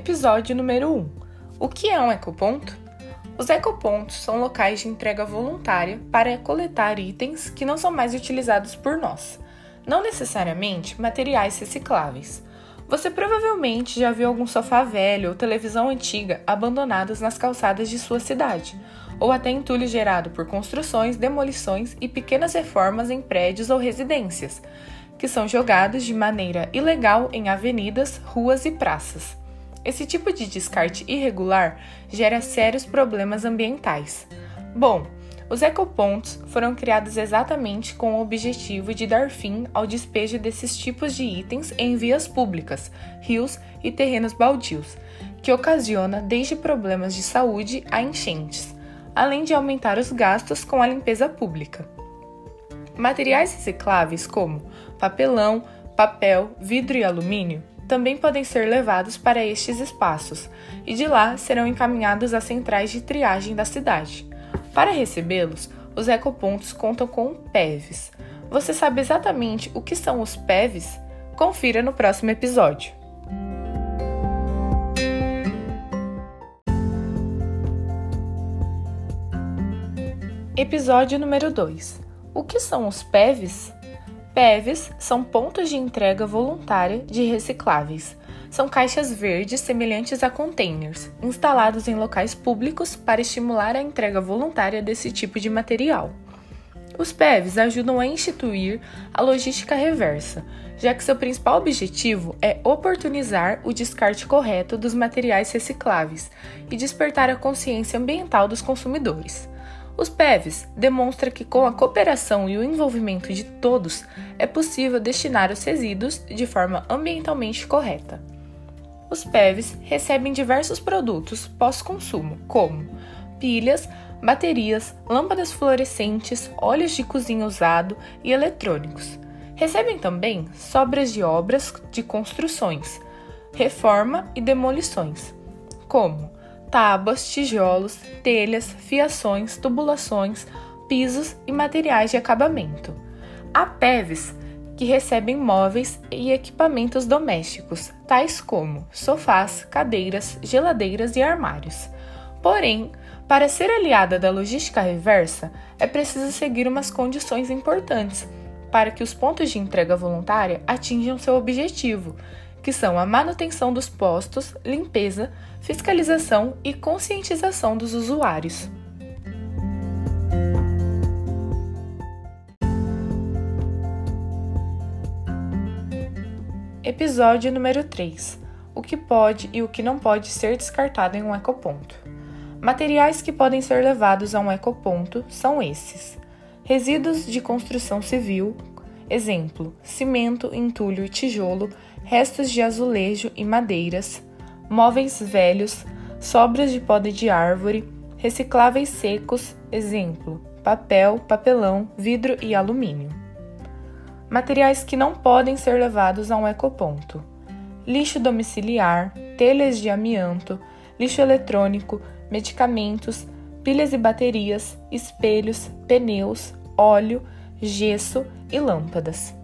Episódio número 1. O que é um ecoponto? Os ecopontos são locais de entrega voluntária para coletar itens que não são mais utilizados por nós, não necessariamente materiais recicláveis. Você provavelmente já viu algum sofá velho ou televisão antiga abandonados nas calçadas de sua cidade, ou até entulho gerado por construções, demolições e pequenas reformas em prédios ou residências, que são jogados de maneira ilegal em avenidas, ruas e praças. Esse tipo de descarte irregular gera sérios problemas ambientais. Bom, os ecopontos foram criados exatamente com o objetivo de dar fim ao despejo desses tipos de itens em vias públicas, rios e terrenos baldios, que ocasiona desde problemas de saúde a enchentes, além de aumentar os gastos com a limpeza pública. Materiais recicláveis como papelão, papel, vidro e alumínio também podem ser levados para estes espaços e de lá serão encaminhados às centrais de triagem da cidade. Para recebê-los, os ecopontos contam com PEVs. Você sabe exatamente o que são os PEVs? Confira no próximo episódio. Episódio número 2. O que são os PEVs? PEVs são pontos de entrega voluntária de recicláveis. São caixas verdes semelhantes a containers, instalados em locais públicos para estimular a entrega voluntária desse tipo de material. Os PEVs ajudam a instituir a logística reversa, já que seu principal objetivo é oportunizar o descarte correto dos materiais recicláveis e despertar a consciência ambiental dos consumidores. Os PEVs demonstram que com a cooperação e o envolvimento de todos é possível destinar os resíduos de forma ambientalmente correta. Os PEVs recebem diversos produtos pós-consumo, como pilhas, baterias, lâmpadas fluorescentes, óleos de cozinha usado e eletrônicos. Recebem também sobras de obras de construções, reforma e demolições, como tábuas, tijolos, telhas, fiações, tubulações, pisos e materiais de acabamento. Há PEVs que recebem móveis e equipamentos domésticos, tais como sofás, cadeiras, geladeiras e armários. Porém, para ser aliada da logística reversa, é preciso seguir umas condições importantes para que os pontos de entrega voluntária atinjam seu objetivo, que são a manutenção dos postos, limpeza, fiscalização e conscientização dos usuários. Episódio número 3: O que pode e o que não pode ser descartado em um ecoponto. Materiais que podem ser levados a um ecoponto são esses: resíduos de construção civil, exemplo, cimento, entulho e tijolo restos de azulejo e madeiras, móveis velhos, sobras de poda de árvore, recicláveis secos, exemplo, papel, papelão, vidro e alumínio. Materiais que não podem ser levados a um ecoponto: lixo domiciliar, telhas de amianto, lixo eletrônico, medicamentos, pilhas e baterias, espelhos, pneus, óleo, gesso e lâmpadas.